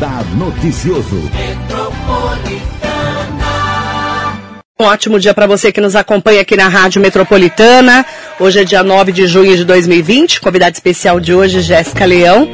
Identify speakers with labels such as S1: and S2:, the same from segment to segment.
S1: Radar Noticioso.
S2: Um ótimo dia para você que nos acompanha aqui na Rádio Metropolitana. Hoje é dia 9 de junho de 2020. Convidada especial de hoje, Jéssica Leão,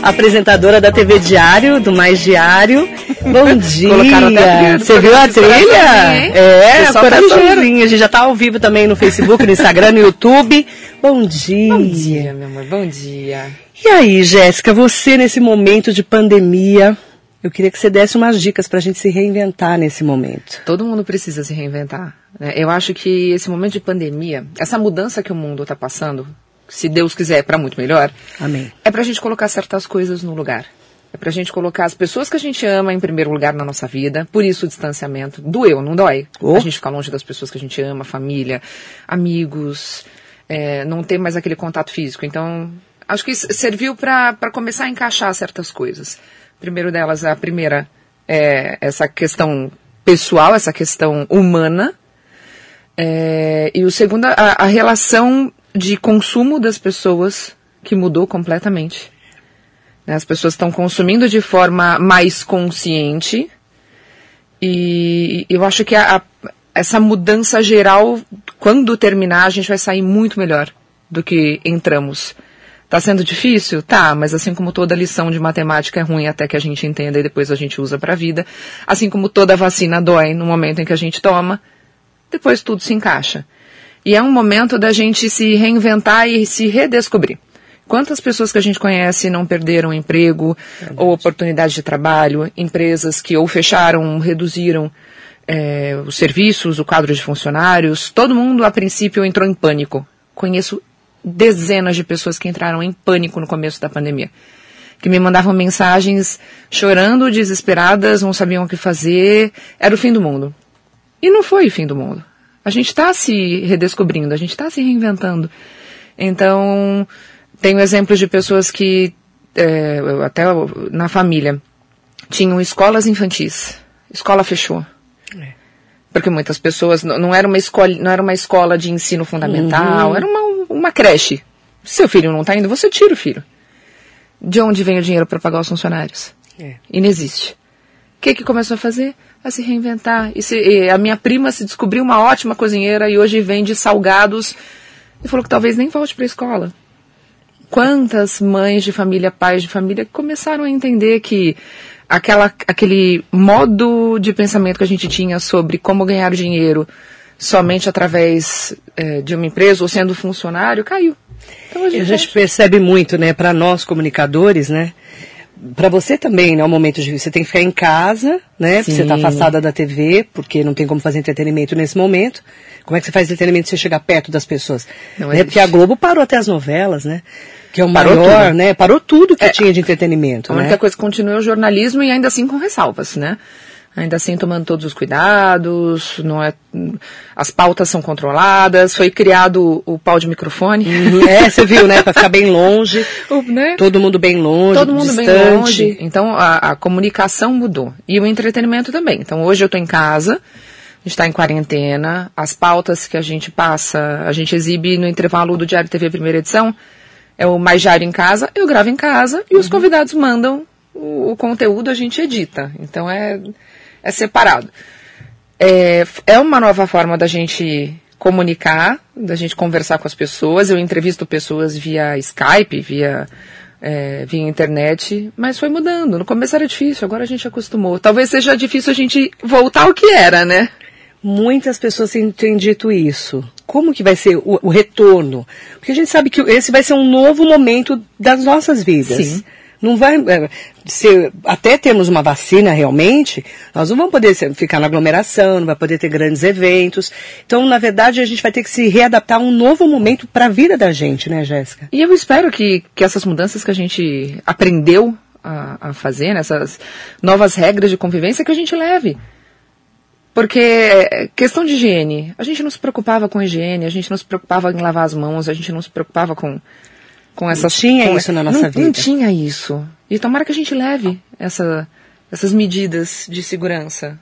S2: apresentadora da TV Diário, do Mais Diário. Bom dia. Você viu a trilha? É, a coraçãozinho. A gente já tá ao vivo também no Facebook, no Instagram, no YouTube. Bom dia.
S3: Bom dia, meu amor. Bom dia.
S2: E aí, Jéssica, você nesse momento de pandemia, eu queria que você desse umas dicas para a gente se reinventar nesse momento.
S3: Todo mundo precisa se reinventar. Né? Eu acho que esse momento de pandemia, essa mudança que o mundo está passando, se Deus quiser, para muito melhor,
S2: Amém.
S3: é para a gente colocar certas coisas no lugar. É para a gente colocar as pessoas que a gente ama em primeiro lugar na nossa vida. Por isso o distanciamento. Doeu, não dói?
S2: Oh.
S3: A gente ficar longe das pessoas que a gente ama, família, amigos, é, não ter mais aquele contato físico. Então, acho que serviu para começar a encaixar certas coisas. Primeiro delas, a primeira é essa questão pessoal, essa questão humana. É, e o segundo, a, a relação de consumo das pessoas que mudou completamente. Né, As pessoas estão consumindo de forma mais consciente. E eu acho que a, a, essa mudança geral, quando terminar, a gente vai sair muito melhor do que entramos. Tá sendo difícil? Tá, mas assim como toda lição de matemática é ruim até que a gente entenda e depois a gente usa pra vida, assim como toda vacina dói no momento em que a gente toma, depois tudo se encaixa. E é um momento da gente se reinventar e se redescobrir. Quantas pessoas que a gente conhece não perderam emprego ou oportunidade de trabalho, empresas que ou fecharam, reduziram eh, os serviços, o quadro de funcionários, todo mundo a princípio entrou em pânico. Conheço dezenas de pessoas que entraram em pânico no começo da pandemia. Que me mandavam mensagens chorando, desesperadas, não sabiam o que fazer, era o fim do mundo. E não foi o fim do mundo. A gente está se redescobrindo, a gente está se reinventando. Então, tenho exemplos de pessoas que, é, até na família, tinham escolas infantis. Escola fechou. Porque muitas pessoas, não era uma escola, não era uma escola de ensino fundamental, era uma, uma creche. Seu filho não está indo, você tira o filho. De onde vem o dinheiro para pagar os funcionários?
S2: É.
S3: Inexiste. O que que começou a fazer? A se reinventar. E se- e a minha prima se descobriu uma ótima cozinheira e hoje vende salgados e falou que talvez nem volte para a escola. Quantas mães de família, pais de família começaram a entender que aquela, aquele modo de pensamento que a gente tinha sobre como ganhar dinheiro somente através eh, de uma empresa ou sendo funcionário caiu. Então
S2: E a gente percebe muito, né, para nós comunicadores, né? Para você também, né, é um momento de você tem que ficar em casa, né? porque Você está
S3: Sim.
S2: afastada da TV, porque não tem como fazer entretenimento nesse momento. Como é que você faz entretenimento se você chegar perto das pessoas?
S3: Não
S2: né?
S3: existe.
S2: Porque a Globo parou até as novelas, né? Que é o
S3: Parou
S2: maior,
S3: tudo.
S2: né? Parou tudo que tinha de entretenimento,
S3: A
S2: né?
S3: única coisa que continua é o jornalismo e ainda assim com ressalvas, né? Ainda assim tomando todos os cuidados, não é, as pautas são controladas, foi criado o, pau de microfone.
S2: Uhum. É, você viu, né? Para ficar bem longe,
S3: O- né?
S2: todo mundo bem longe,
S3: Todo mundo bem
S2: distante.
S3: longe. Então a, a comunicação mudou. E o entretenimento também. Então hoje eu estou em casa, a gente está em quarentena, as pautas que a gente passa, a gente exibe no intervalo do Diário TV primeira edição, é o Mais Diário em Casa, eu gravo em casa e os convidados mandam o, o conteúdo, a gente edita. Então é, é separado. É, é uma nova forma da gente comunicar, da gente conversar com as pessoas. Eu entrevisto pessoas via Skype, via, é, via internet, mas foi mudando. No começo era difícil, agora a gente acostumou. Talvez seja difícil a gente voltar ao que era, né?
S2: Muitas pessoas têm, dito isso. Como que vai ser o, o retorno? Porque a gente sabe que esse vai ser um novo momento das nossas vidas.
S3: Sim.
S2: Não vai é, ser, até termos uma vacina realmente, nós não vamos poder ficar na aglomeração, não vai poder ter grandes eventos. Então, na verdade, a gente vai ter que se readaptar a um novo momento para a vida da gente, né, Jéssica?
S3: E eu espero que, que essas mudanças que a gente aprendeu a, a fazer, nessas novas regras de convivência, que a gente leve. Porque questão de higiene, a gente não se preocupava com higiene, a gente não se preocupava em lavar as mãos, a gente não se preocupava com, com essas...
S2: tinha
S3: com-
S2: isso na nossa
S3: não,
S2: vida.
S3: Não tinha isso. E tomara que a gente leve essa, essas medidas de segurança.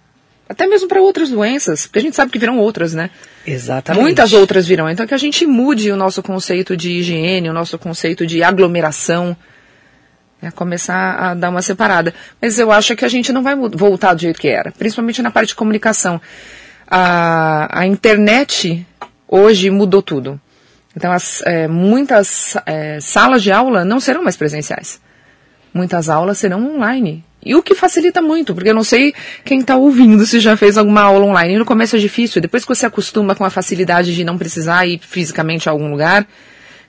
S3: Até mesmo para outras doenças, porque a gente sabe que virão outras, né?
S2: Exatamente.
S3: Muitas outras virão. Então que a gente mude o nosso conceito de higiene, o nosso conceito de aglomeração. É começar a dar uma separada. Mas eu acho que a gente não vai voltar do jeito que era, principalmente na parte de comunicação. A, a internet hoje mudou tudo. Então, as, é, muitas é, salas de aula não serão mais presenciais. Muitas aulas serão online. E o que facilita muito, porque eu não sei quem está ouvindo se já fez alguma aula online. No começo é difícil, depois que você acostuma com a facilidade de não precisar ir fisicamente a algum lugar,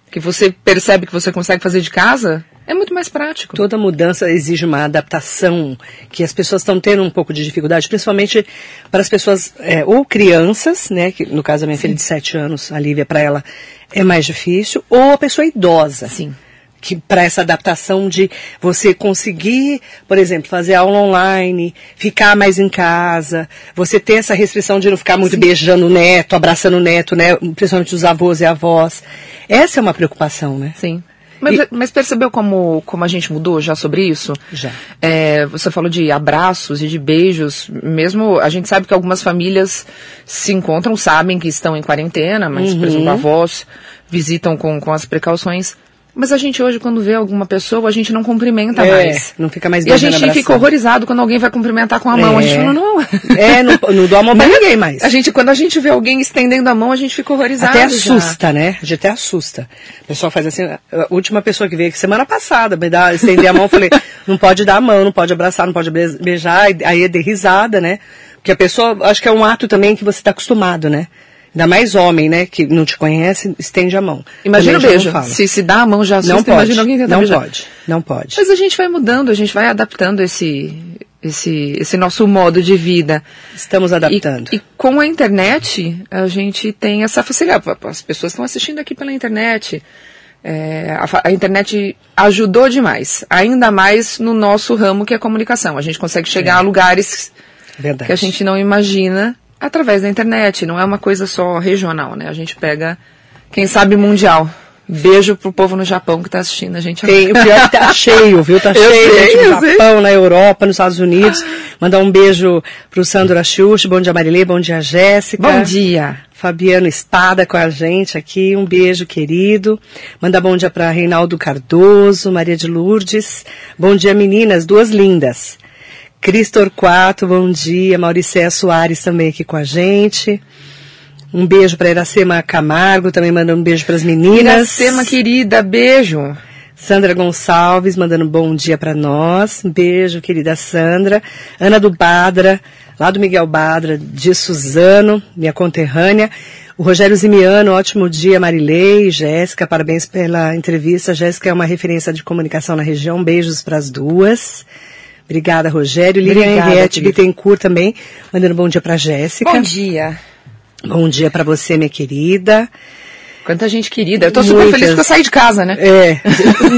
S3: que você percebe que você consegue fazer de casa, é muito mais prático.
S2: Toda mudança exige uma adaptação que as pessoas estão tendo um pouco de dificuldade, principalmente para as pessoas, é, ou crianças, né, que no caso da minha Sim. filha de 7 anos, a Lívia, para ela é mais difícil, ou a pessoa idosa.
S3: Sim
S2: que para essa adaptação de você conseguir, por exemplo, fazer aula online, ficar mais em casa, você ter essa restrição de não ficar muito Sim. beijando o neto, abraçando o neto, né, principalmente os avós e avós. Essa é uma preocupação, né?
S3: Sim. Mas, e... mas, percebeu como, como a gente mudou já sobre isso?
S2: Já.
S3: É, você falou de abraços e de beijos. Mesmo a gente sabe que algumas famílias se encontram, sabem que estão em quarentena, mas, uhum. por exemplo, avós visitam com, com as precauções. Mas a gente hoje, quando vê alguma pessoa, a gente não cumprimenta
S2: é,
S3: mais.
S2: Não fica mais
S3: E a gente abraçando. fica horrorizado quando alguém vai cumprimentar com a mão. É. A gente é. fala, não.
S2: É, não, não dou a mão pra ninguém mais.
S3: A gente, quando a gente vê alguém estendendo a mão, a gente fica horrorizado.
S2: Até assusta, já. né? A gente até assusta. O pessoal faz assim, a última pessoa que veio semana passada, me dá, estender a mão, eu falei, não pode dar a mão, não pode abraçar, não pode beijar, aí é de risada, né? Porque a pessoa, acho que é um ato também que você está acostumado, né? Ainda mais homem, né, que não te conhece, estende a mão.
S3: Imagina o beijo. Se, se dá a mão já assusta,
S2: não pode,
S3: imagina alguém tentar
S2: Não
S3: beijar.
S2: pode, não pode.
S3: Mas a gente vai mudando, a gente vai adaptando esse, esse, esse nosso modo de vida.
S2: Estamos adaptando.
S3: E, e, com a internet, a gente tem essa facilidade. As pessoas estão assistindo aqui pela internet. É, a, a, internet ajudou demais, ainda mais no nosso ramo que é a comunicação. A gente consegue chegar é. a lugares
S2: Verdade.
S3: que a gente não imagina através da internet, não é uma coisa só regional, né? A gente pega, quem sabe, mundial. Beijo pro povo no Japão que tá assistindo a gente
S2: Tem, o pior é que tá cheio, viu? Tá cheio sei, no Japão, sei. na Europa, nos Estados Unidos. Mandar um beijo pro Sandro Axux, bom dia Marilê, bom dia Jéssica.
S3: Bom dia.
S2: Fabiano Espada com a gente aqui, um beijo querido. Manda bom dia para Reinaldo Cardoso, Maria de Lourdes. Bom dia meninas, duas lindas. Cristor Quato, bom dia. Mauricéia Soares também aqui com a gente. Um beijo para Iracema Camargo, também mandando um beijo para as meninas.
S3: Iracema querida, beijo.
S2: Sandra Gonçalves mandando um bom dia para nós. Um beijo, querida Sandra. Ana do Badra, lá do Miguel Badra, de Suzano, minha conterrânea. O Rogério Zimiano, ótimo dia, Marilei, Jéssica, parabéns pela entrevista. Jéssica é uma referência de comunicação na região. Beijos para as duas. Obrigada, Rogério. Lilian Henriette Bittencourt também, mandando bom dia para Jéssica.
S3: Bom dia.
S2: Bom dia para você, minha querida.
S3: Quanta gente querida. Eu tô super Muitas. feliz que eu saí de casa, né?
S2: É.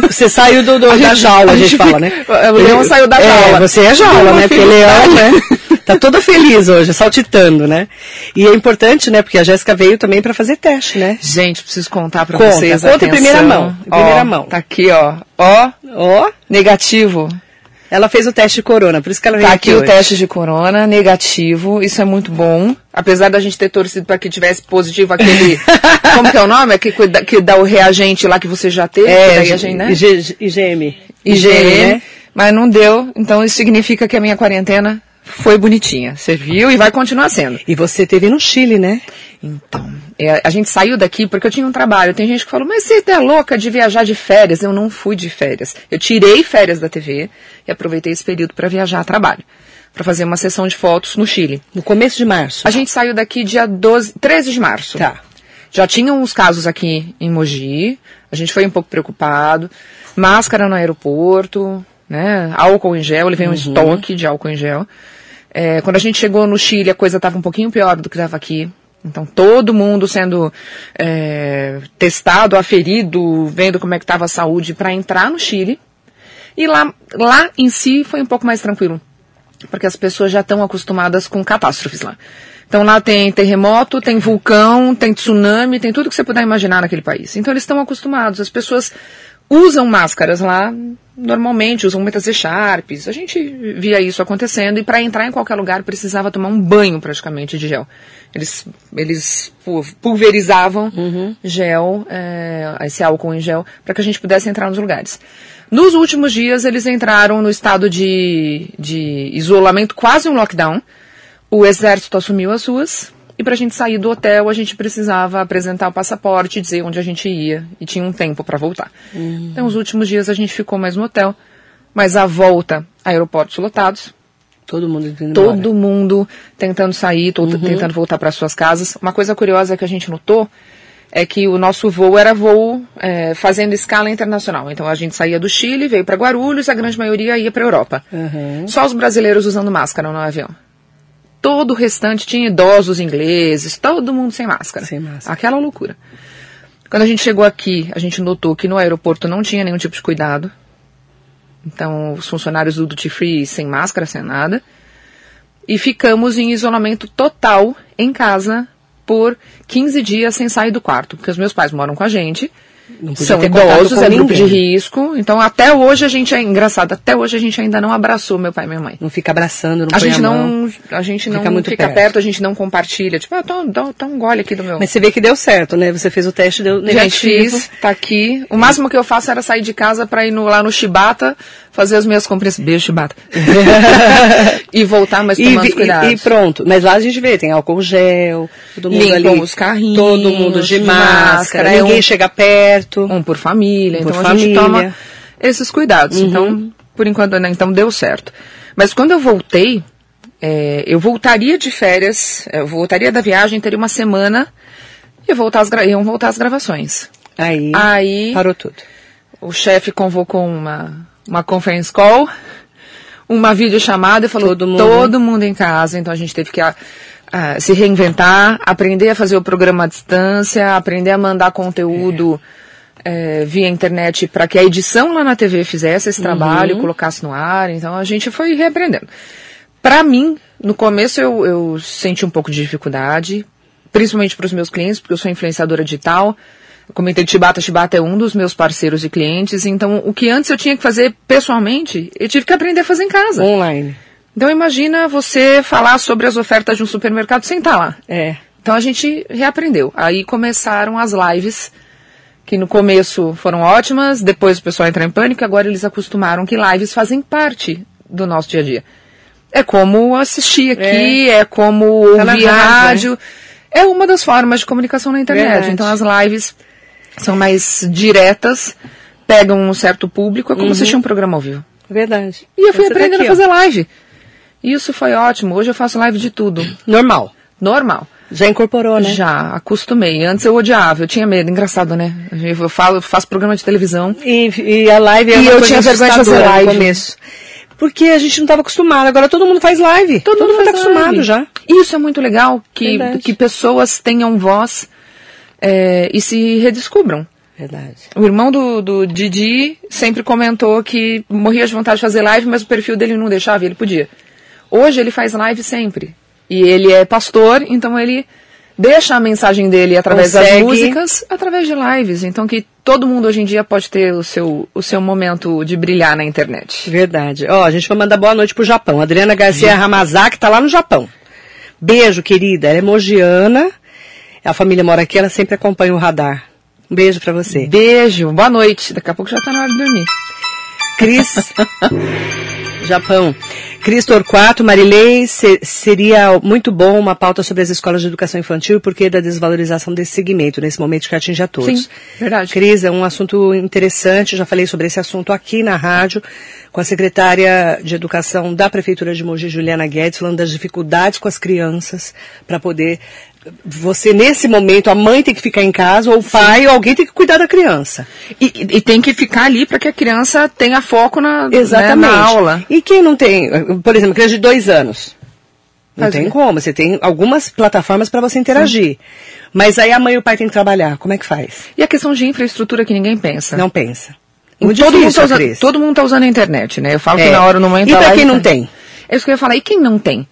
S2: Você saiu do, do da gente, jaula, a gente, a gente fala, né?
S3: O leão saiu da jaula.
S2: É, você é jaula, né? Porque leão, né? Tá toda feliz hoje, saltitando, né? E é importante, né? Porque a Jéssica veio também para fazer teste, né?
S3: Gente, preciso contar para
S2: Conta,
S3: vocês.
S2: Conta em primeira mão. Em primeira
S3: ó,
S2: mão.
S3: Tá aqui, ó. Ó. Ó. Negativo.
S2: Ela fez o teste de corona, por isso que ela veio
S3: Tá
S2: aqui,
S3: aqui o teste de corona, negativo, isso é muito bom. Apesar da gente ter torcido para que tivesse positivo aquele. como que é o nome? É que, que dá o reagente lá que você já teve.
S2: É,
S3: daí a gente, né?
S2: IgM.
S3: IgM, né? Mas não deu, então isso significa que a minha quarentena foi bonitinha, serviu e vai continuar sendo.
S2: E você teve no Chile, né?
S3: Então, é, a gente saiu daqui porque eu tinha um trabalho. Tem gente que falou, mas você é louca de viajar de férias. Eu não fui de férias. Eu tirei férias da TV e aproveitei esse período para viajar a trabalho. Para fazer uma sessão de fotos no Chile.
S2: No começo de março?
S3: A gente saiu daqui dia 12, 13 de março.
S2: Tá.
S3: Já tinham uns casos aqui em Mogi. A gente foi um pouco preocupado. Máscara no aeroporto, né? Álcool em gel. Ele veio uhum. um estoque de álcool em gel. É, quando a gente chegou no Chile, a coisa estava um pouquinho pior do que estava aqui. Então, todo mundo sendo é, testado, aferido, vendo como é que estava a saúde para entrar no Chile. E lá, lá em si foi um pouco mais tranquilo, porque as pessoas já estão acostumadas com catástrofes lá. Então lá tem terremoto, tem vulcão, tem tsunami, tem tudo que você puder imaginar naquele país. Então eles estão acostumados. As pessoas usam máscaras lá, normalmente usam muitas echarpes. A gente via isso acontecendo e para entrar em qualquer lugar precisava tomar um banho praticamente de gel. Eles, eles pulverizavam uhum. gel, é, esse álcool em gel, para que a gente pudesse entrar nos lugares. Nos últimos dias eles entraram no estado de, de isolamento, quase um lockdown. O exército assumiu as ruas e para a gente sair do hotel, a gente precisava apresentar o passaporte, dizer onde a gente ia e tinha um tempo para voltar. Uhum. Então, os últimos dias a gente ficou mais no hotel, mas a volta, aeroportos lotados.
S2: Todo mundo
S3: Todo embora. mundo tentando sair, todo, uhum. tentando voltar para suas casas. Uma coisa curiosa que a gente notou é que o nosso voo era voo é, fazendo escala internacional. Então a gente saía do Chile, veio para Guarulhos, a grande maioria ia para a Europa. Uhum. Só os brasileiros usando máscara no avião todo o restante tinha idosos ingleses, todo mundo sem máscara.
S2: Sem máscara.
S3: Aquela loucura. Quando a gente chegou aqui, a gente notou que no aeroporto não tinha nenhum tipo de cuidado. Então, os funcionários do Duty Free sem máscara, sem nada. E ficamos em isolamento total em casa por 15 dias sem sair do quarto, porque os meus pais moram com a gente são idosos, é grupo de risco. Então, até hoje a gente é engraçado, até hoje a gente ainda não abraçou meu pai e minha mãe.
S2: Não fica abraçando, não
S3: a gente a não, a gente não fica, muito fica perto. perto. a gente não compartilha. Tipo, ah, dá, dá um gole aqui do meu.
S2: Mas você vê que deu certo, né? Você fez o teste, deu negativo.
S3: Gente, fiz, tá aqui. O máximo que eu faço era sair de casa para ir no, lá no Chibata, fazer as minhas compras. Beijo, Chibata. e voltar, mas tomando e, cuidado.
S2: E, e, pronto. Mas lá a gente vê, tem álcool gel, todo mundo Limpam ali.
S3: os carrinhos.
S2: Todo mundo de máscara, máscara ninguém um, chega perto.
S3: Um por família. Um então por a família. gente toma esses cuidados. Uhum. Então, por enquanto, né, então deu certo. Mas quando eu voltei, é, eu voltaria de férias, eu voltaria da viagem, teria uma semana e voltar as, iam voltar as gravações.
S2: Aí,
S3: Aí
S2: parou tudo.
S3: O chefe convocou uma uma conference call, uma videochamada e falou todo mundo. todo mundo em casa, então a gente teve que a, a, se reinventar, aprender a fazer o programa à distância, aprender a mandar conteúdo é. É, via internet para que a edição lá na TV fizesse esse trabalho, uhum. colocasse no ar, então a gente foi reaprendendo. Para mim, no começo eu, eu senti um pouco de dificuldade, principalmente para os meus clientes, porque eu sou influenciadora digital, eu comentei Chibata, Chibata é um dos meus parceiros e clientes, então o que antes eu tinha que fazer pessoalmente, eu tive que aprender a fazer em casa.
S2: Online.
S3: Então imagina você falar sobre as ofertas de um supermercado sem estar lá.
S2: É.
S3: Então a gente reaprendeu. Aí começaram as lives, que no começo foram ótimas, depois o pessoal entrou em pânico, agora eles acostumaram que lives fazem parte do nosso dia a dia. É como assistir aqui, é, é como tá ouvir rádio. Né? É uma das formas de comunicação na internet. Verdade. Então as lives são mais diretas, pegam um certo público, é como uhum. assistir um programa ao vivo.
S2: Verdade.
S3: E eu fui aprendendo tá aqui, a fazer live. Isso foi ótimo. Hoje eu faço live de tudo.
S2: Normal.
S3: Normal.
S2: Já incorporou, né?
S3: Já, acostumei. Antes eu odiava, eu tinha medo. Engraçado, né? Eu falo, faço programa de televisão.
S2: E, e a live é
S3: E eu tinha vergonha de fazer live. No começo.
S2: Porque a gente não estava acostumado. Agora todo mundo faz live.
S3: Todo, todo mundo está acostumado
S2: já.
S3: Isso é muito legal, que, que pessoas tenham voz é, e se redescubram.
S2: Verdade.
S3: O irmão do, do Didi sempre comentou que morria de vontade de fazer live, mas o perfil dele não deixava ele podia. Hoje ele faz live sempre. E ele é pastor, então ele deixa a mensagem dele através Consegue. das músicas, através de lives. Então que todo mundo hoje em dia pode ter o seu, o seu momento de brilhar na internet.
S2: Verdade. Ó, a gente vai mandar boa noite pro Japão. Adriana Garcia Ramazaki tá lá no Japão. Beijo, querida. Ela é mogiana a família mora aqui, ela sempre acompanha o radar. Um beijo para você.
S3: Beijo, boa noite. Daqui a pouco já tá na hora de dormir.
S2: Cris, Japão. Cris Torquato, Marilei, se, seria muito bom uma pauta sobre as escolas de educação infantil porque da desvalorização desse segmento, nesse momento que atinge a todos.
S3: Sim, verdade.
S2: Cris, é um assunto interessante, já falei sobre esse assunto aqui na rádio, com a secretária de Educação da Prefeitura de Mogi, Juliana Guedes, falando das dificuldades com as crianças para poder você nesse momento a mãe tem que ficar em casa ou o pai Sim. ou alguém tem que cuidar da criança.
S3: E, e tem que ficar ali para que a criança tenha foco na, Exatamente. Né, na aula.
S2: E quem não tem por exemplo criança de dois anos não Faz tem como. Você tem algumas plataformas para você interagir. Sim. mas aí a mãe e o pai tem que trabalhar. Como é que faz?
S3: E a questão de infraestrutura que ninguém pensa.
S2: Não pensa.
S3: Todo, mundo tá todo mundo está usando a internet né? Eu falo é. que na hora no momento
S2: e para quem não tem?
S3: É isso que eu ia falar. E quem não tem?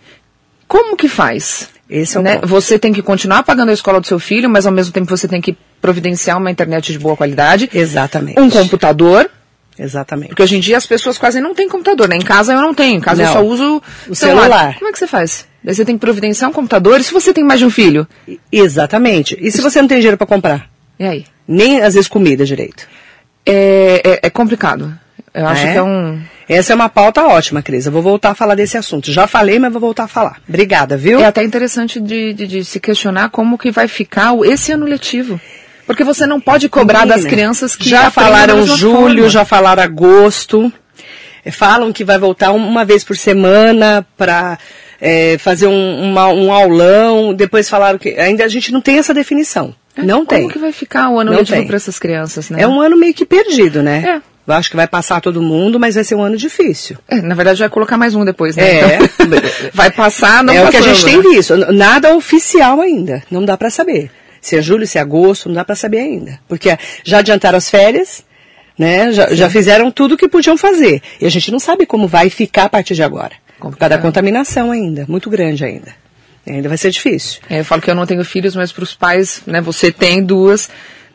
S3: Como que faz
S2: Esse é o
S3: né?
S2: ponto.
S3: Você tem que continuar pagando a escola do seu filho, mas ao mesmo tempo você tem que providenciar uma internet de boa qualidade,
S2: Exatamente.
S3: um computador,
S2: Exatamente.
S3: porque hoje em dia as pessoas quase não têm computador, né? Em casa eu não tenho, em casa eu
S2: Não.
S3: só uso
S2: O celular.
S3: Como é que você faz? Daí você tem que providenciar um computador, e se você tem mais de um filho?
S2: Exatamente. E se você não tem dinheiro para comprar?
S3: E aí?
S2: Nem às vezes comida direito.
S3: É, é, é complicado. Eu acho
S2: É?
S3: que é um...
S2: Essa é uma pauta ótima, Cris. Eu vou voltar a falar desse assunto. Já falei, mas vou voltar a falar. Obrigada, viu?
S3: É até interessante de, de- de se questionar como que vai ficar esse ano letivo. Porque você não pode cobrar das
S2: Menina,
S3: crianças que
S2: já falaram julho,
S3: forma.
S2: já falaram agosto. É, Falam que vai voltar uma vez por semana para fazer um, uma- um aulão. Depois falaram que ainda a gente não tem essa definição.
S3: É,
S2: não tem.
S3: Como que vai ficar o ano letivo para essas crianças, né?
S2: É um ano meio que perdido, né? Eu acho que vai passar todo mundo, mas vai ser um ano difícil.
S3: É, na verdade vai colocar mais um depois, né?
S2: É.
S3: Então, vai passar, não
S2: é o que a
S3: passando,
S2: gente tem
S3: né?
S2: visto. N- Nada oficial ainda. Não dá para saber. Se é julho, se é agosto, não dá para saber ainda. Porque já adiantaram as férias, né? Já, já fizeram tudo o que podiam fazer. E a gente não sabe como vai ficar a partir de agora. Por causa da
S3: Complicado.
S2: contaminação ainda, muito grande ainda. Ainda vai ser difícil.
S3: É, eu falo que eu não tenho filhos, mas para os pais, né, você tem duas.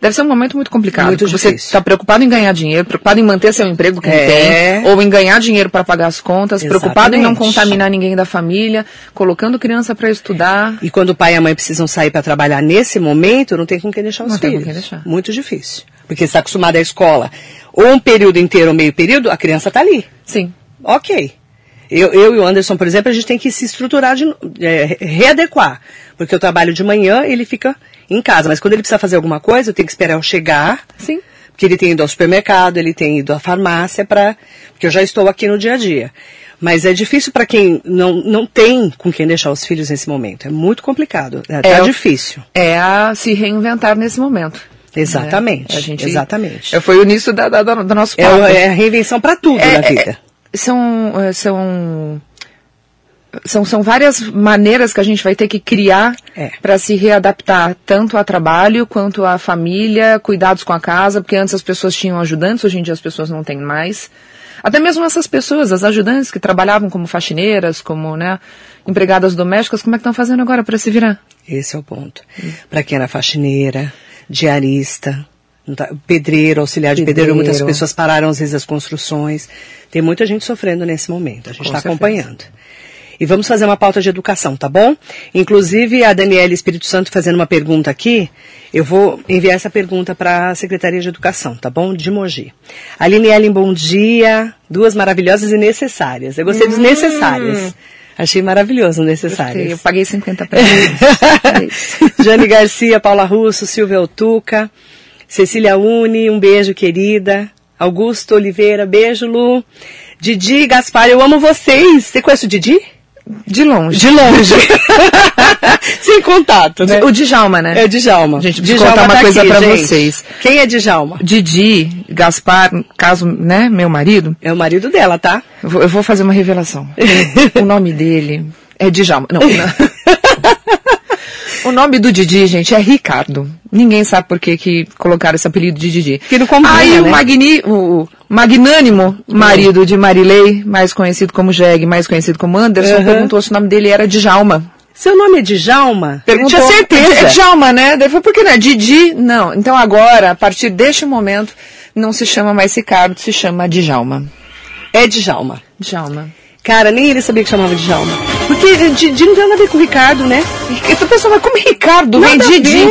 S3: Deve ser um momento muito complicado.
S2: Muito
S3: Você está preocupado em ganhar dinheiro, preocupado em manter seu emprego que
S2: É.
S3: tem, ou em ganhar dinheiro para pagar as contas, preocupado em não
S2: Exatamente.
S3: contaminar ninguém da família, colocando criança para estudar.
S2: E quando o pai e a mãe precisam sair para trabalhar nesse momento, não tem com quem deixar os
S3: Não tem com
S2: filhos.
S3: quem deixar.
S2: Muito difícil. Porque você está acostumado à escola, ou um período inteiro ou meio período, a criança está ali.
S3: Sim.
S2: Ok. Eu, eu e o Anderson, por exemplo, a gente tem que se estruturar, de, é, readequar. Porque eu trabalho de manhã, ele fica em casa. Mas quando ele precisa fazer alguma coisa, eu tenho que esperar eu chegar.
S3: Sim.
S2: Porque ele tem ido ao supermercado, ele tem ido à farmácia, para porque eu já estou aqui no dia a dia. Mas é difícil para quem não, não tem com quem deixar os filhos nesse momento. É muito complicado. É,
S3: É,
S2: difícil.
S3: É a se reinventar nesse momento.
S2: Exatamente.
S3: né? A gente,
S2: Exatamente.
S3: É, Foi o início da, da- do nosso
S2: É,
S3: papo.
S2: o- é a reinvenção para tudo
S3: É,
S2: na
S3: é,
S2: vida.
S3: são, são, são, são várias maneiras que a gente vai ter que criar
S2: É.
S3: para se readaptar, tanto a trabalho quanto a família, cuidados com a casa, porque antes as pessoas tinham ajudantes, hoje em dia as pessoas não têm mais. Até mesmo essas pessoas, as ajudantes que trabalhavam como faxineiras, como né, empregadas domésticas, como é que estão fazendo agora para se virar?
S2: Esse é o ponto. Para quem era faxineira, diarista, tá- pedreiro, auxiliar de pedreiro,
S3: Pedreiro.
S2: muitas pessoas pararam às vezes as construções. Tem muita gente sofrendo nesse momento. A gente está acompanhando. E vamos fazer uma pauta de educação, tá bom? Inclusive a Daniela Espírito Santo fazendo uma pergunta aqui. Eu vou enviar essa pergunta para a Secretaria de Educação, tá bom? De Mogi. Aline Ellen, bom dia. Duas maravilhosas e necessárias. Eu gostei dos necessárias. Achei maravilhoso o necessárias.
S3: Eu paguei 50 para.
S2: Jane Garcia, Paula Russo, Silvia Otuca, Cecília Uni, um beijo, querida. Augusto Oliveira, beijo, Lu. Didi, Gaspar, eu amo vocês. Você conhece o Didi?
S3: De longe.
S2: De longe. Sem contato, né?
S3: O Djalma, né?
S2: É o Djalma.
S3: Gente, preciso
S2: Djalma
S3: contar uma
S2: tá
S3: coisa
S2: aqui,
S3: pra
S2: gente.
S3: vocês.
S2: Quem é Djalma?
S3: Didi, Gaspar, caso, né, meu marido,
S2: É o marido dela, tá?
S3: eu vou, eu vou fazer uma revelação. o nome dele é Djalma. Não, não. O nome do Didi, gente, é Ricardo. Ninguém sabe por que, que colocaram esse apelido de Didi.
S2: Que não combina,
S3: Aí o,
S2: né?
S3: magni, o magnânimo marido de Marilei, mais conhecido como Jeg, mais conhecido como Anderson,
S2: Aham.
S3: perguntou se o nome dele era Djalma.
S2: Seu nome é Djalma?
S3: Perguntou,
S2: tinha certeza.
S3: É Djalma, né? Daí foi por que não é Didi? Não. Então agora, a partir deste momento, não se chama mais Ricardo, se chama Djalma.
S2: É Djalma.
S3: Djalma.
S2: Cara, nem ele sabia que chamava Djalma. Porque Didi não tem nada a ver com o Ricardo, né?
S3: Eu tô pensando, mas como Ricardo
S2: Nada a
S3: Didi?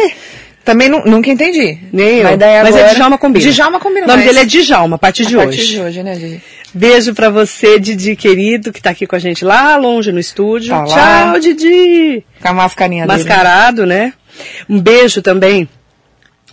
S3: Também nu- nunca entendi.
S2: Nem eu.
S3: Mas, daí
S2: Mas é
S3: agora-
S2: Djalma combina.
S3: Djalma combina
S2: O nome
S3: mais.
S2: dele é Djalma, a partir de
S3: a
S2: hoje.
S3: partir de hoje, né, Didi?
S2: Beijo pra você, Didi querido, que tá aqui com a gente lá longe no estúdio.
S3: Tá.
S2: Tchau, Didi!
S3: Com a mascarinha dele.
S2: Mascarado, né? Um beijo também.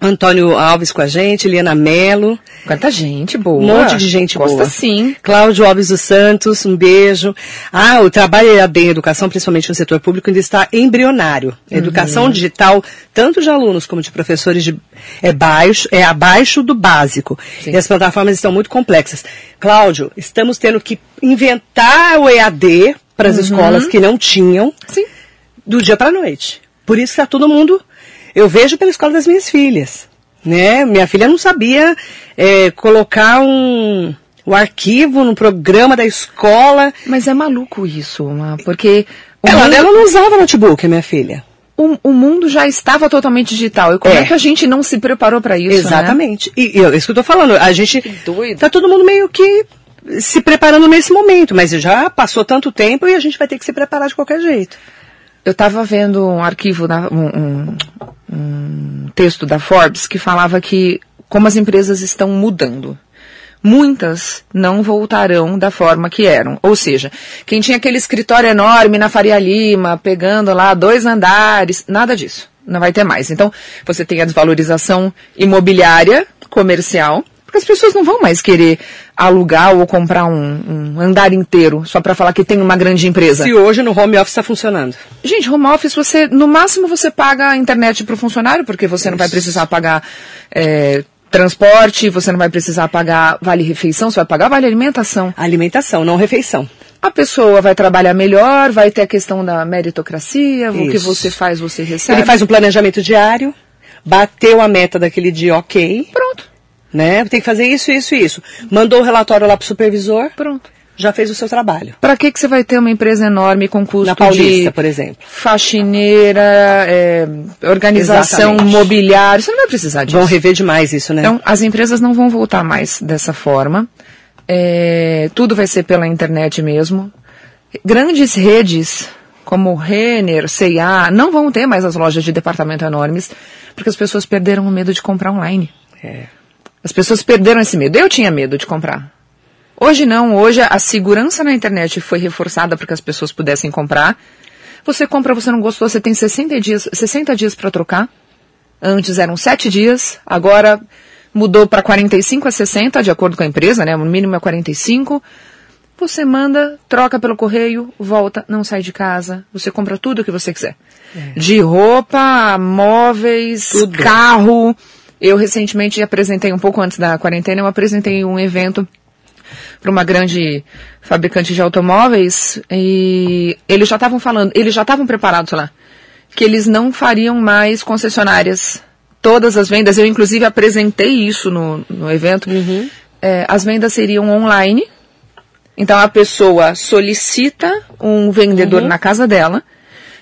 S2: Antônio Alves com a gente, Eliana Melo,
S3: Quanta gente boa.
S2: um monte de gente
S3: Gosta
S2: boa.
S3: sim.
S2: Cláudio Alves dos Santos, um beijo. Ah, o trabalho em educação, principalmente no setor público, ainda está embrionário. A Educação digital, tanto de alunos como de professores, de- é baixo, é abaixo do básico.
S3: Sim.
S2: E as plataformas estão muito complexas. Cláudio, estamos tendo que inventar o EAD para as escolas que não tinham
S3: Sim.
S2: do dia para a noite. Por isso que está todo mundo. Eu vejo pela escola das minhas filhas. Né? Minha filha não sabia é, colocar um, o arquivo no programa da escola.
S3: Mas é maluco isso, porque
S2: Ela,
S3: mundo-
S2: ela não usava notebook, minha filha.
S3: o, o mundo já estava totalmente digital. E como é,
S2: É.
S3: que a gente não se preparou para isso? Né?
S2: Exatamente. E, e eu- isso que eu tô falando. A gente.
S3: doido.
S2: Tá todo mundo meio que se preparando nesse momento, mas já passou tanto tempo e a gente vai ter que se preparar de qualquer jeito.
S3: Eu estava vendo um arquivo, da- um, um- um texto da Forbes que falava que como as empresas estão mudando. Muitas não voltarão da forma que eram. Ou seja, quem tinha aquele escritório enorme na Faria Lima, pegando lá dois andares, nada disso. Não vai ter mais. Então, você tem a desvalorização imobiliária, comercial, porque as pessoas não vão mais querer alugar ou comprar um, um andar inteiro só para falar que tem uma grande empresa.
S2: Se hoje no home office está funcionando.
S3: Gente, home office, você, no máximo você paga a internet para o funcionário, porque você não vai precisar pagar é, transporte, você não vai precisar pagar vale refeição, você vai pagar vale alimentação.
S2: Alimentação, não refeição.
S3: A pessoa vai trabalhar melhor, vai ter a questão da meritocracia, o que
S2: Isso.
S3: você faz, você recebe.
S2: Ele faz um planejamento diário, bateu a meta daquele dia, ok.
S3: Pronto,
S2: Né? Tem que fazer isso, isso e isso. Mandou o relatório lá pro supervisor,
S3: pronto.
S2: já fez o seu trabalho.
S3: Para que, que você vai ter uma empresa enorme com custo
S2: Na Paulista,
S3: de
S2: por exemplo.
S3: faxineira, é, organização
S2: Exatamente.
S3: mobiliária? Você não vai precisar disso.
S2: Vão rever demais isso, né?
S3: Então, as empresas não vão voltar mais dessa forma. É, tudo vai ser pela internet mesmo. Grandes redes, como Renner, C&A, não vão ter mais as lojas de departamento enormes, porque as pessoas perderam o medo de comprar online.
S2: É.
S3: As pessoas perderam esse medo. Eu tinha medo de comprar. Hoje não, hoje a segurança na internet foi reforçada para que as pessoas pudessem comprar. Você compra, você não gostou, você tem 60 dias, 60 dias para trocar. Antes eram 7 dias, agora mudou para 45 a 60, de acordo com a empresa, né? O mínimo é 45. Você manda, troca pelo correio, volta, não sai de casa. Você compra tudo o que você quiser. De roupa, móveis,
S2: Tudo.
S3: carro. Eu recentemente apresentei, um pouco antes da quarentena, eu apresentei um evento para uma grande fabricante de automóveis e eles já estavam falando, eles já estavam preparados lá, que eles não fariam mais concessionárias. Todas as vendas, eu inclusive apresentei isso no, no evento, É, as vendas seriam online. Então a pessoa solicita um vendedor na casa dela,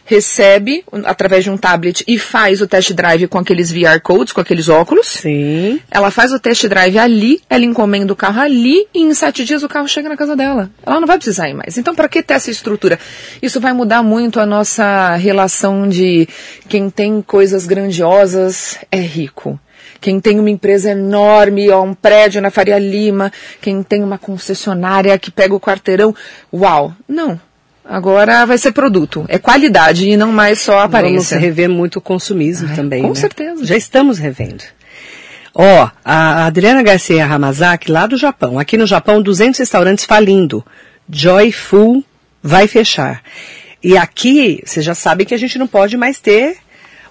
S3: recebe através de um tablet e faz o test drive com aqueles VR codes, com aqueles óculos.
S2: Sim.
S3: Ela faz o test drive ali, ela encomenda o carro ali e em sete dias o carro chega na casa dela. Ela não vai precisar ir mais. Então, para que ter essa estrutura? Isso vai mudar muito a nossa relação de quem tem coisas grandiosas é rico. Quem tem uma empresa enorme, ó, um prédio na Faria Lima, quem tem uma concessionária que pega o quarteirão, uau. Não. Agora vai ser produto. É qualidade e não mais só
S2: Vamos
S3: aparência.
S2: rever muito o consumismo
S3: Ai,
S2: também.
S3: com
S2: né?
S3: certeza.
S2: Já estamos revendo. Ó, a Adriana Garcia Hamazaki, lá do Japão. Aqui no Japão, 200 restaurantes falindo. Joyful vai fechar. E aqui, você já sabe que a gente não pode mais ter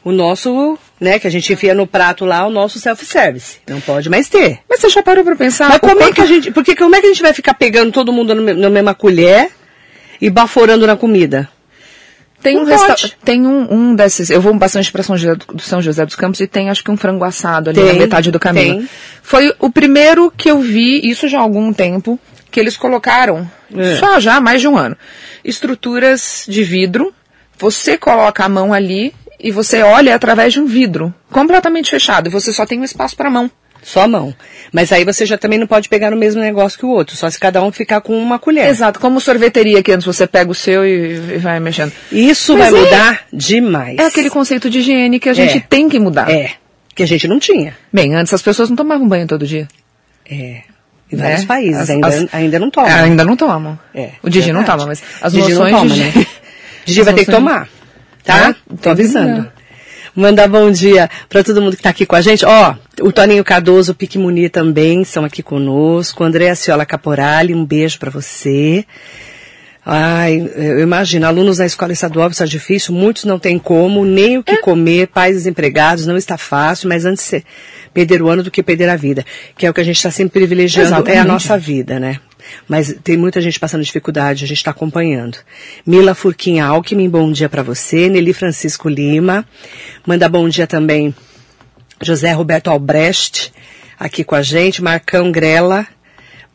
S2: o nosso, né, que a gente enfia no prato lá, o nosso self-service. Não pode mais ter.
S3: Mas você já parou pra pensar?
S2: Mas como é
S3: quanto-
S2: que a gente, porque como é que a gente vai ficar pegando todo mundo na mesma colher e baforando na comida?
S3: Tem um,
S2: Não
S3: resta- tem um, um desses. Eu vou bastante para São José, do São José dos Campos e tem acho que um frango assado ali
S2: Tem,
S3: na metade do caminho.
S2: tem.
S3: Foi o primeiro que eu vi, isso já há algum tempo, que eles colocaram,
S2: É.
S3: só já há mais de um ano, estruturas de vidro. Você coloca a mão ali e você olha através de um vidro completamente fechado. Você só tem um espaço para mão.
S2: Só a mão. Mas aí você já também não pode pegar no mesmo negócio que o outro, só se cada um ficar com uma colher.
S3: Exato, como sorveteria que antes você pega o seu e, e vai mexendo.
S2: Isso
S3: Mas
S2: vai
S3: é-
S2: mudar demais.
S3: É aquele conceito de higiene que a gente
S2: É.
S3: tem que mudar.
S2: É, que a gente não tinha.
S3: Bem, antes as pessoas não tomavam banho todo dia.
S2: É. Em vários
S3: né?
S2: países
S3: As-
S2: ainda,
S3: as-
S2: ainda não tomam.
S3: É, ainda não tomam.
S2: É,
S3: o Didi não
S2: verdade.
S3: toma, mas as
S2: não
S3: noções
S2: toma,
S3: de...
S2: né? Didi
S3: As
S2: vai ter que tomar. Tá?
S3: É,
S2: Tô avisando. Mandar bom dia para todo mundo que tá aqui com a gente. Ó, o Toninho Cardoso, o Pique Munir também são aqui conosco. Andréa Ciola Caporali, um beijo para você. Ai, eu imagino, alunos da escola estadual está difícil, muitos não têm como, nem o que comer, pais desempregados, não está fácil, mas antes de perder o ano do que perder a vida, que é o que a gente está sempre privilegiando, é a
S3: Exatamente.
S2: nossa vida, né? Mas tem muita gente passando dificuldade, a gente está acompanhando. Mila Furquinha Alckmin, bom dia para você. Nelly Francisco Lima, manda bom dia também José Roberto Albrecht, aqui com a gente. Marcão Grela,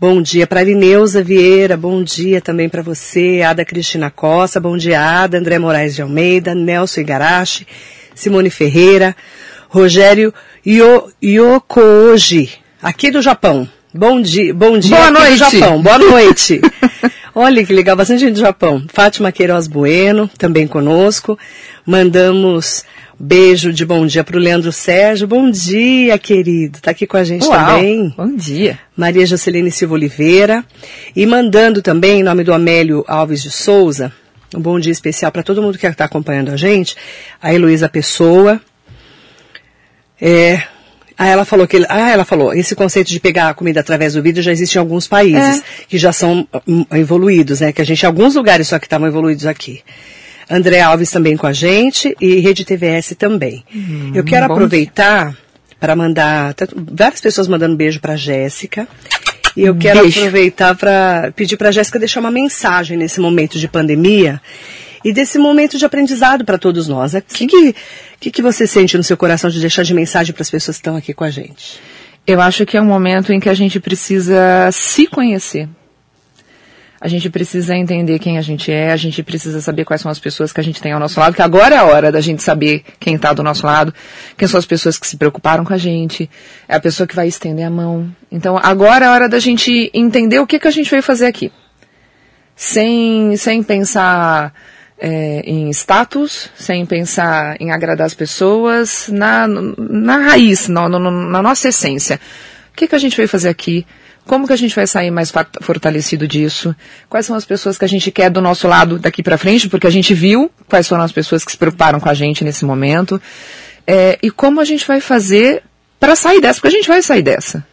S2: Bom dia para Lineuza Vieira, bom dia também para você, Ada Cristina Costa, bom dia Ada, André Moraes de Almeida, Nelson Igarashi, Simone Ferreira, Rogério Yo, Yokoji, aqui do Japão. Bom dia, bom dia
S3: Boa noite.
S2: do Japão, boa noite. Olha que legal, bastante gente do Japão. Fátima Queiroz Bueno, também conosco. Mandamos beijo de bom dia para o Leandro Sérgio. Bom dia, querido. Tá aqui com a gente
S3: Uau,
S2: também.
S3: Bom dia.
S2: Maria Jocelene Silva Oliveira. E mandando também, em nome do Amélio Alves de Souza, um bom dia especial para todo mundo que está acompanhando a gente. A Heloísa Pessoa. É, ah, ela falou que ah, ela falou, esse conceito de pegar a comida através do vídeo já existe em alguns países
S3: É.
S2: que já são hum, evoluídos, né? Que a gente, em alguns lugares só que estavam evoluídos aqui. André Alves também com a gente e Rede TVS também. Eu quero aproveitar para mandar tanto- várias pessoas mandando beijo para Jéssica. E eu quero
S3: Beijo.
S2: aproveitar para pedir para Jéssica deixar uma mensagem nesse momento de pandemia e desse momento de aprendizado para todos nós. O que, que, que, que você sente no seu coração de deixar de mensagem para as pessoas que estão aqui com a gente?
S3: Eu acho que é um momento em que a gente precisa se conhecer. A gente precisa entender quem a gente é, a gente precisa saber quais são as pessoas que a gente tem ao nosso lado, que agora é a hora da gente saber quem está do nosso lado, quem são as pessoas que se preocuparam com a gente, é a pessoa que vai estender a mão. Então agora é a hora da gente entender o que, que a gente veio fazer aqui. Sem, sem pensar é, em status, sem pensar em agradar as pessoas, na, na raiz, na, na, nossa essência. O que, que a gente veio fazer aqui? Como que a gente vai sair mais fortalecido disso? Quais são as pessoas que a gente quer do nosso lado daqui para frente? Porque a gente viu quais foram as pessoas que se preocuparam com a gente nesse momento. É, e como a gente vai fazer para sair dessa? Porque a gente vai sair dessa.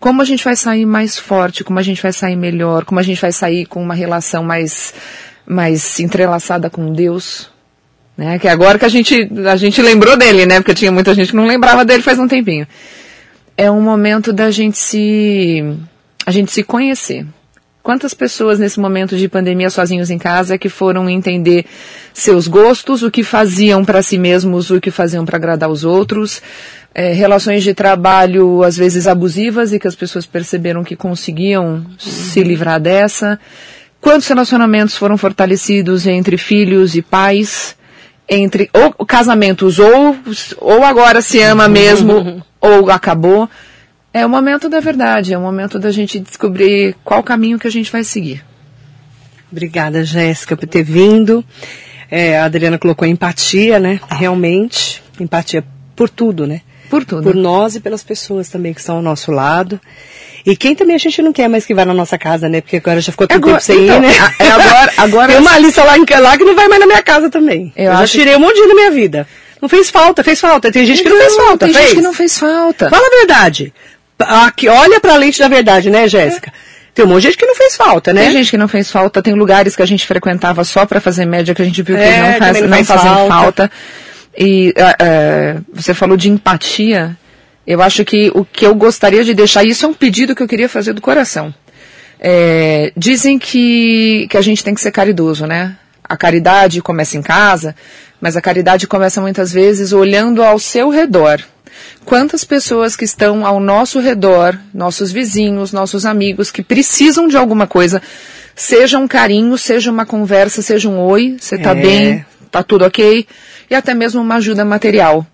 S3: Como a gente vai sair mais forte? Como a gente vai sair melhor? Como a gente vai sair com uma relação mais, mais entrelaçada com Deus? Né? Que é agora que a gente, a gente lembrou dele, né? Porque tinha muita gente que não lembrava dele faz um tempinho é um momento da gente se a gente se conhecer. Quantas pessoas nesse momento de pandemia sozinhos em casa que foram entender seus gostos, o que faziam para si mesmos, o que faziam para agradar os outros, é, relações de trabalho às vezes abusivas e que as pessoas perceberam que conseguiam se livrar dessa. Quantos relacionamentos foram fortalecidos entre filhos e pais? entre ou casamentos ou ou agora se ama mesmo ou acabou é o momento da verdade é o momento da gente descobrir qual caminho que a gente vai seguir
S2: Obrigada, Jéssica, por ter vindo. É, a Adriana colocou empatia, né? Realmente, empatia por tudo, né?
S3: por tudo
S2: Por nós e pelas pessoas também que estão ao nosso lado. E quem também a gente não quer mais que vá na nossa casa, né? Porque agora já ficou tanto
S3: Agora-
S2: tempo sem
S3: então,
S2: ir, né?
S3: a- é agora- agora-
S2: Tem uma lista lá, em, lá que não vai mais na minha casa também.
S3: Eu
S2: Eu, já tirei um monte de da minha vida. Não fez falta, fez falta. Tem gente que não fez falta,
S3: tem
S2: fez?
S3: gente que não fez falta
S2: Fala a verdade. Aqui, olha pra lente da verdade, né, Jéssica? Tem um monte de gente que não fez falta, né?
S3: Tem gente que não fez falta, tem lugares que a gente frequentava só para fazer média que a gente viu que
S2: É,
S3: não, faz,
S2: não
S3: não
S2: faz
S3: fazem
S2: falta.
S3: falta. E ah, ah, você falou de empatia. Eu acho que o que eu gostaria de deixar, isso é um pedido que eu queria fazer do coração. É, dizem que, que a gente tem que ser caridoso, né? A caridade começa em casa, mas a caridade começa muitas vezes olhando ao seu redor. Quantas pessoas que estão ao nosso redor, nossos vizinhos, nossos amigos, que precisam de alguma coisa, seja um carinho, seja uma conversa, seja um oi, você tá
S2: É.
S3: bem, tá tudo ok, e até mesmo uma ajuda material.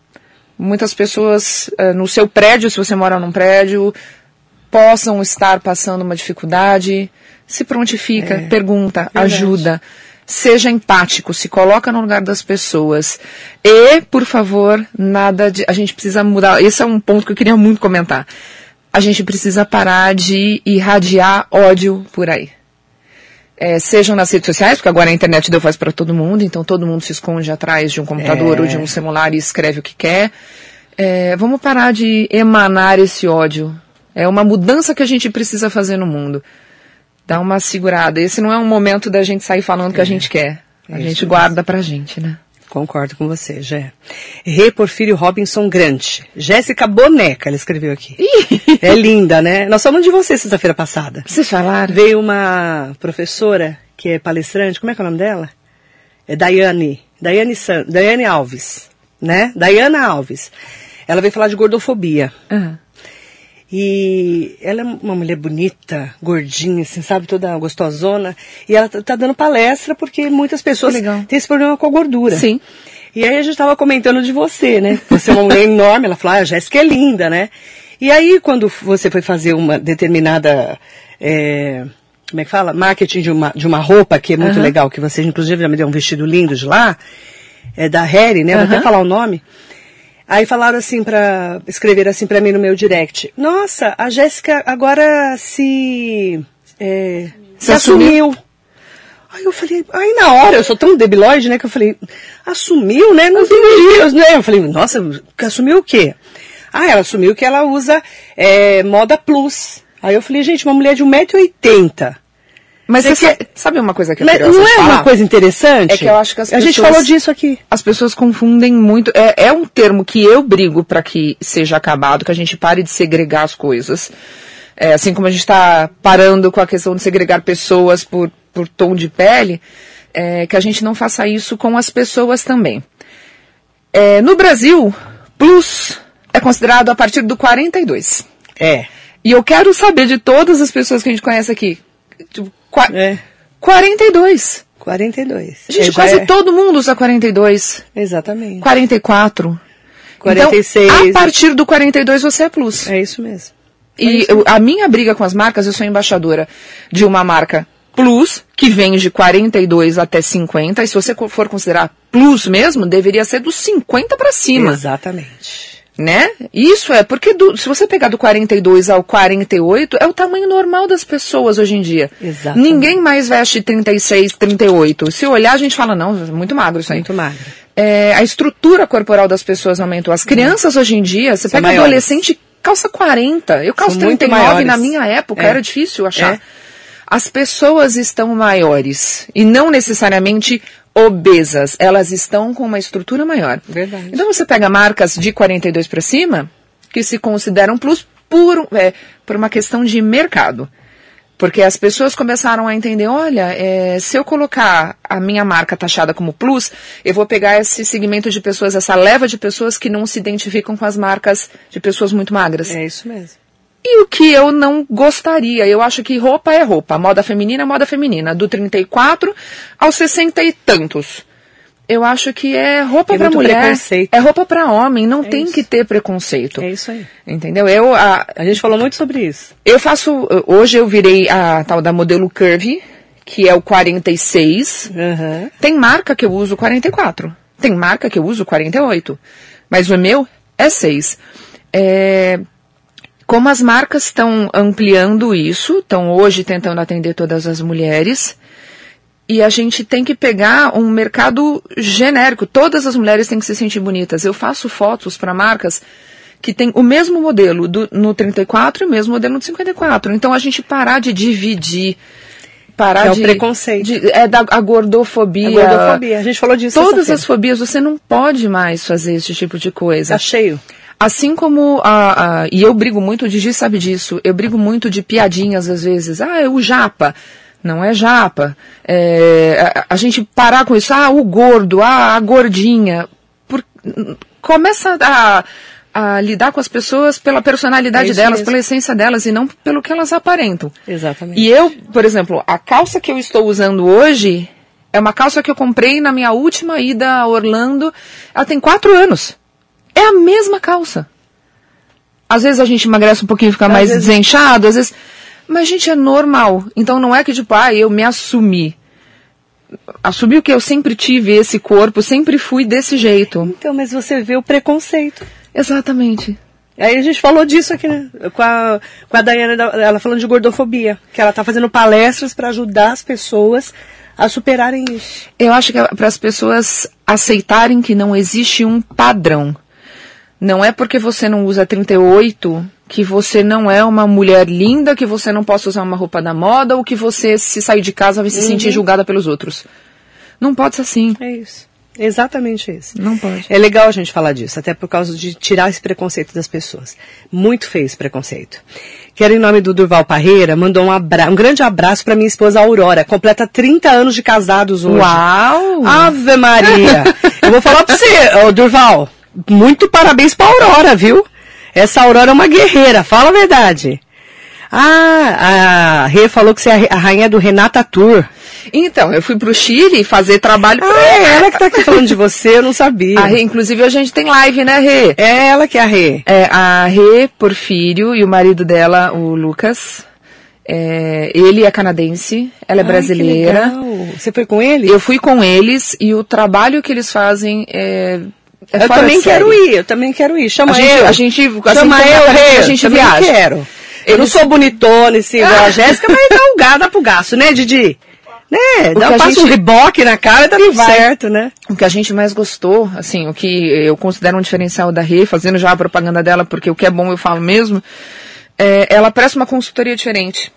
S3: Muitas pessoas eh, no seu prédio, se você mora num prédio, possam estar passando uma dificuldade, se prontifica, pergunta, ajuda. Seja empático, se coloca no lugar das pessoas. E, por favor, nada de. A gente precisa mudar. Esse é um ponto que eu queria muito comentar. A gente precisa parar de irradiar ódio por aí. É, sejam nas redes sociais, porque agora a internet deu voz para todo mundo, então todo mundo se esconde atrás de um computador
S2: É.
S3: ou de um celular e escreve o que quer. É, vamos parar de emanar esse ódio. É uma mudança que a gente precisa fazer no mundo. Dá uma segurada. Esse não é um momento da gente sair falando o que a gente quer. A
S2: É
S3: gente guarda pra gente, né?
S2: Concordo com você, Jé. Rê Porfírio Robinson Grande. Jéssica Boneca, ela escreveu aqui. é linda, né? Nós falamos de você sexta-feira passada.
S3: Vocês falaram?
S2: Veio uma professora que é palestrante, como é que é o nome dela? É Daiane, Daiane, San, Daiane Alves, né? Daiana Alves. Ela veio falar de gordofobia.
S3: Ah,
S2: E ela é uma mulher bonita, gordinha, assim, sabe, toda gostosona. E ela tá, dando palestra porque muitas pessoas
S3: legal.
S2: têm esse problema com a gordura.
S3: Sim.
S2: E aí a gente tava comentando de você, né? Você é uma mulher enorme, ela falou, ah, a Jéssica é linda, né? E aí, quando você foi fazer uma determinada, é, como é que fala? Marketing de uma, de uma roupa que é muito
S3: Aham.
S2: legal, que você inclusive já me deu um vestido lindo de lá, é da Harry, né? Vou até falar o nome. Aí falaram assim pra, escrever assim pra mim no meu direct. Nossa, a Jéssica agora se, é, se
S3: Se assumiu.
S2: assumiu. Aí eu falei, aí na hora, eu sou tão debilóide, né, que eu falei, assumiu, né? Não entendi, né? Eu falei, nossa, que assumiu o quê? Ah, ela assumiu que ela usa é, moda plus. Aí eu falei, gente, uma mulher de 1,80m.
S3: Mas
S2: Você quer-
S3: quer- sabe uma coisa que eu
S2: Mas
S3: queria
S2: não é
S3: falar?
S2: uma coisa interessante?
S3: É que eu acho que as
S2: A gente
S3: pessoas-
S2: falou disso aqui.
S3: As pessoas confundem muito. É, é um termo que eu brigo para que seja acabado, que a gente pare de segregar as coisas. É, assim como a gente está parando com a questão de segregar pessoas por, por tom de pele, é, que a gente não faça isso com as pessoas também. É, no Brasil, plus é considerado a partir do 42.
S2: É.
S3: E eu quero saber de todas as pessoas que a gente conhece aqui. Tipo, qua-
S2: É.
S3: 42.
S2: 42.
S3: Gente,
S2: É,
S3: quase
S2: é-
S3: todo mundo usa 42.
S2: Exatamente.
S3: 44.
S2: 46.
S3: Então, a partir do 42 você é plus.
S2: É isso mesmo.
S3: E eu- a minha briga com as marcas, eu sou embaixadora de uma marca plus, que vem de 42 até 50, e se você for considerar plus mesmo, deveria ser dos 50 para cima,
S2: Exatamente.
S3: Né? Isso é, porque do- se você pegar do 42 ao 48, é o tamanho normal das pessoas hoje em dia.
S2: Exatamente.
S3: Ninguém mais veste 36, 38. Se olhar, a gente fala, não, muito magro isso aí.
S2: Muito magra.
S3: É, a estrutura corporal das pessoas aumentou. As crianças hoje em dia, você
S2: São
S3: pega
S2: maiores.
S3: adolescente, calça 40. Eu calço
S2: São muito
S3: 39 na minha época,
S2: É.
S3: era difícil achar.
S2: É.
S3: As pessoas estão maiores e não necessariamente obesas, elas estão com uma estrutura maior.
S2: Verdade.
S3: Então você pega marcas de 42 para cima que se consideram plus por, é, por uma questão de mercado. Porque as pessoas começaram a entender, olha, é, se eu colocar a minha marca taxada como plus, eu vou pegar esse segmento de pessoas, essa leva de pessoas que não se identificam com as marcas de pessoas muito magras.
S2: É isso mesmo.
S3: E o que eu não gostaria, eu acho que roupa é roupa, moda feminina é moda feminina, do 34 aos 60 e tantos. Eu acho que é roupa para mulher,
S2: preconceito.
S3: é roupa para homem, não tem
S2: isso.
S3: que ter preconceito.
S2: É isso aí.
S3: Entendeu? Eu, a,
S2: A gente falou muito sobre isso.
S3: eu faço, hoje eu virei a tal da modelo curvy, que é o 46.
S2: Aham.
S3: Tem marca que eu uso 44. Tem marca que eu uso 48. Mas o meu é 6. É, como as marcas estão ampliando isso, estão hoje tentando atender todas as mulheres, e a gente tem que pegar um mercado genérico. Todas as mulheres têm que se sentir bonitas. Eu faço fotos para marcas que tem o mesmo modelo do, no 34 e o mesmo modelo no 54. Então a gente parar de dividir, parar
S2: É o
S3: de
S2: preconceito.
S3: de- é da a gordofobia.
S2: A gordofobia. A gente falou disso.
S3: Todas as fobias, você não pode mais fazer esse tipo de coisa.
S2: Tá cheio.
S3: Assim como a, a- e eu brigo muito, o Gigi sabe disso, eu brigo muito de piadinhas às vezes. Ah, é o japa. Não é japa. É, a, a gente parar com isso, ah, o gordo, ah, a gordinha. Por- começa a, a lidar com as pessoas pela personalidade
S2: É
S3: delas,
S2: mesmo.
S3: pela essência delas e não pelo que elas aparentam.
S2: Exatamente.
S3: E eu, por exemplo, a calça que eu estou usando hoje é uma calça que eu comprei na minha última ida a Orlando. Ela tem quatro anos. É a mesma calça. Às vezes a gente emagrece um pouquinho, fica
S2: Às
S3: mais
S2: vezes-
S3: desenchado, às vezes. Mas, gente, é normal. Então não é que, tipo, ah, eu me assumi. Assumi o que eu sempre tive esse corpo, sempre fui desse jeito.
S2: Então, mas você vê o preconceito.
S3: Exatamente.
S2: Aí a gente falou disso aqui, né? Com a, com a Dayana, da- ela falando de gordofobia. Que ela tá fazendo palestras para ajudar as pessoas a superarem isso.
S3: Eu acho que é para as pessoas aceitarem que não existe um padrão. Não é porque você não usa 38 que você não é uma mulher linda, que você não possa usar uma roupa da moda ou que você, se sair de casa, vai se sentir julgada pelos outros. Não pode ser assim.
S2: É isso. Exatamente isso.
S3: Não pode.
S2: É legal a gente falar disso, até por causa de tirar esse preconceito das pessoas. Muito feio esse preconceito. Quero, em nome do Durval Parreira, mandou um, abra um grande abraço para minha esposa Aurora. Completa 30 anos de casados hoje.
S3: Uau!
S2: Ave Maria! Eu vou falar pra você, Durval, muito parabéns pra Aurora, viu? Essa Aurora é uma guerreira, fala a verdade. Ah, a Rê falou que você é a rainha do Renata Tour.
S3: Então, eu fui pro Chile fazer trabalho pra
S2: ah, é ela que tá aqui falando de você, eu não sabia.
S3: A Rê, inclusive, a gente tem live, né, Rê?
S2: É ela que é a Rê.
S3: É, a Rê Porfírio e o marido dela, o Lucas. É, ele é canadense, ela é Ai, brasileira.
S2: Você foi com eles?
S3: Eu fui com eles e o trabalho que eles fazem é
S2: é eu também quero ir, eu também quero ir. Chama
S3: a
S2: eu.
S3: Gente, a gente,
S2: assim, Chama eu,
S3: Rê, a gente viaja.
S2: quero. Eu não sou bonitona, assim, igual a Jéssica, mas dá um gado pro gasto, né, Didi? Né? Dá, passa gente... um reboque na cara e tá tudo certo, né?
S3: O que a gente mais gostou, assim, o que eu considero um diferencial da Rê, fazendo já a propaganda dela, porque o que é bom eu falo mesmo, é, ela presta uma consultoria diferente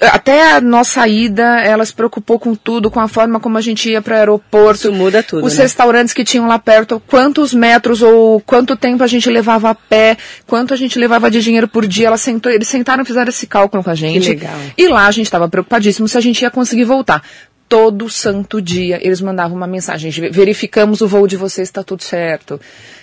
S3: até a nossa ida, ela se preocupou com tudo, com a forma como a gente ia para o aeroporto.
S2: Isso muda tudo.
S3: Os
S2: né?
S3: restaurantes que tinham lá perto, quantos metros ou quanto tempo a gente levava a pé, quanto a gente levava de dinheiro por dia. Ela sentou, eles sentaram e fizeram esse cálculo com a gente.
S2: Que legal.
S3: E lá a gente estava preocupadíssimo se a gente ia conseguir voltar todo santo dia eles mandavam uma mensagem, verificamos o voo de vocês, está tudo certo.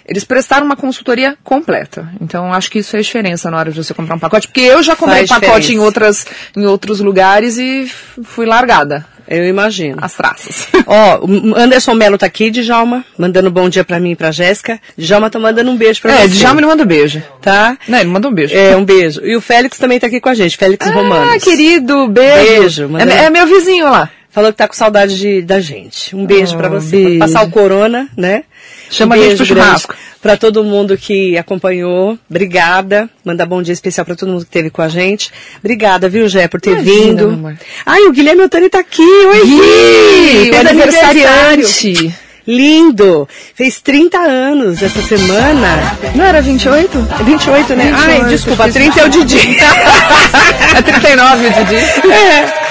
S3: Eles prestaram uma consultoria completa. Então acho que isso fez diferença na hora de você comprar um pacote, porque eu já comprei Faz pacote em outras em outros lugares e fui largada.
S2: Eu imagino.
S3: As traças.
S2: Ó, o Anderson Melo tá aqui, Djalma, mandando um bom dia pra mim e pra Jéssica. Djalma tá mandando um beijo pra é, você.
S3: É, Djalma ele manda um beijo.
S2: Tá?
S3: Não, ele manda um beijo.
S2: É, um beijo. E o Félix também tá aqui com a gente, Félix ah, Romanos.
S3: Ah, querido, beijo. Beijo.
S2: Mandando... É, é meu vizinho lá. Falou que tá com saudade de, da gente. Um beijo oh, para você. Beijo. Passar o corona, né?
S3: Chama um a gente pro churrasco.
S2: Para todo mundo que acompanhou. Obrigada. Mandar bom dia especial para todo mundo que esteve com a gente. Obrigada, viu, Jé, por ter Imagina, vindo. Ai, o Guilherme Otani tá aqui. Oi, Gui!
S3: Gui aniversariante.
S2: Lindo! Fez 30 anos essa semana.
S3: Não era 28?
S2: 28, né? 28, Ai, desculpa, 30 é o Didi.
S3: é 39 o Didi.
S2: É.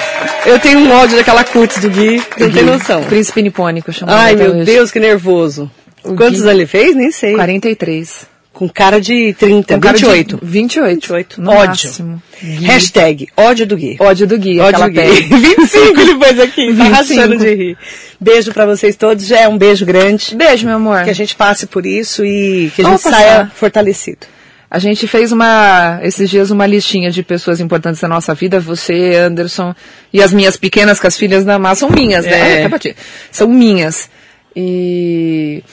S2: Eu tenho um ódio daquela cutis do Gui, não tem noção.
S3: Príncipe nipônico, chamado
S2: Ai, meu hoje. Deus, que nervoso. O Quantos Gui? ele fez? Nem sei.
S3: 43.
S2: Com cara de 30, Com 28.
S3: De 28.
S2: 28. No ódio. Máximo. Hashtag ódio do Gui.
S3: Ódio do Gui.
S2: Ódio do Gui. 25 ele pôs aqui. 25. Tá rachando de rir. Beijo pra vocês todos. Já é um beijo grande.
S3: Beijo, meu amor.
S2: Que a gente passe por isso e que a gente saia fortalecido.
S3: A gente fez uma, esses dias uma listinha de pessoas importantes da nossa vida, você, Anderson, e as minhas pequenas, que as filhas da Má são minhas, né? É. São minhas. E,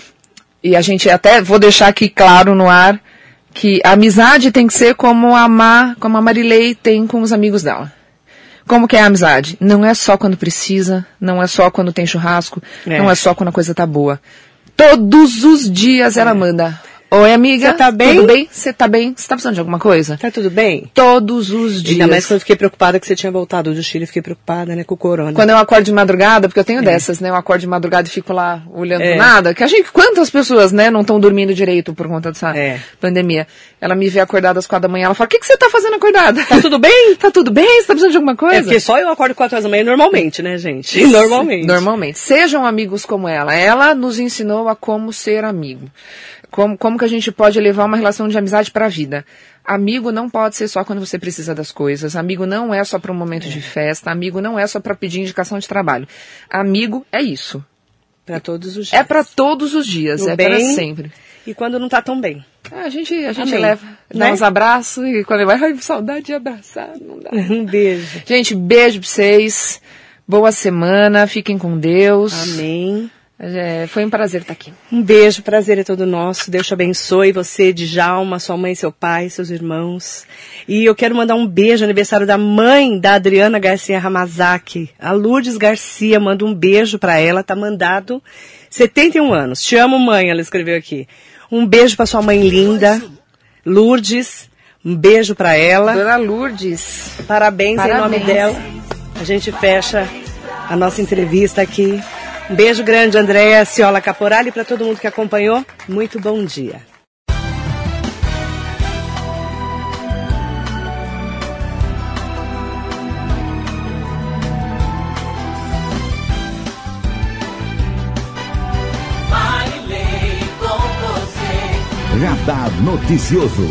S3: e a gente até, vou deixar aqui claro no ar, que a amizade tem que ser como a Má, como a Marilei tem com os amigos dela. Como que é a amizade? Não é só quando precisa, não é só quando tem churrasco, é. não é só quando a coisa tá boa. Todos os dias ela é. manda. Oi, amiga.
S2: Você tá bem?
S3: Tudo bem? Você tá bem? Você tá precisando de alguma coisa?
S2: Tá tudo bem?
S3: Todos os dias.
S2: Ainda mais quando eu fiquei preocupada que você tinha voltado do Chile, fiquei preocupada, né, com o corona.
S3: Quando eu acordo de madrugada, porque eu tenho é. dessas, né? Eu acordo de madrugada e fico lá olhando é. nada. Que a gente, quantas pessoas, né, não estão dormindo direito por conta dessa é. pandemia? Ela me vê acordada às quatro da manhã, ela fala, o que, que você tá fazendo acordada?
S2: Tá tudo bem?
S3: tá tudo bem? Você tá precisando de alguma coisa? É
S2: porque só eu acordo quatro horas da manhã normalmente, né, gente?
S3: Normalmente. Normalmente. Sejam amigos como ela. Ela nos ensinou a como ser amigo. Como, como que a gente pode levar uma relação de amizade para a vida? Amigo não pode ser só quando você precisa das coisas. Amigo não é só para um momento é. de festa. Amigo não é só para pedir indicação de trabalho. Amigo é isso.
S2: Para todos os
S3: dias. É para todos os dias. No é para sempre.
S2: E quando não tá tão bem.
S3: É, a gente, a gente leva, né? dá uns abraços e quando vai, ai, saudade de abraçar, não dá.
S2: Um beijo.
S3: Gente, beijo pra vocês. Boa semana, fiquem com Deus.
S2: Amém.
S3: É, foi um prazer estar aqui.
S2: Um beijo, prazer é todo nosso. Deus te abençoe, você, Djalma, sua mãe, seu pai, seus irmãos. E eu quero mandar um beijo, aniversário da mãe da Adriana Garcia Ramazaki. A Lourdes Garcia, manda um beijo para ela, tá mandado 71 anos. Te amo, mãe, ela escreveu aqui. Um beijo para sua mãe linda, Lourdes. Um beijo para ela.
S3: Dona Lourdes.
S2: Parabéns, Parabéns em nome dela. A gente fecha a nossa entrevista aqui. Um beijo grande, Andréa Ciola Caporali, para todo mundo que acompanhou. Muito bom dia.
S1: Radar Noticioso.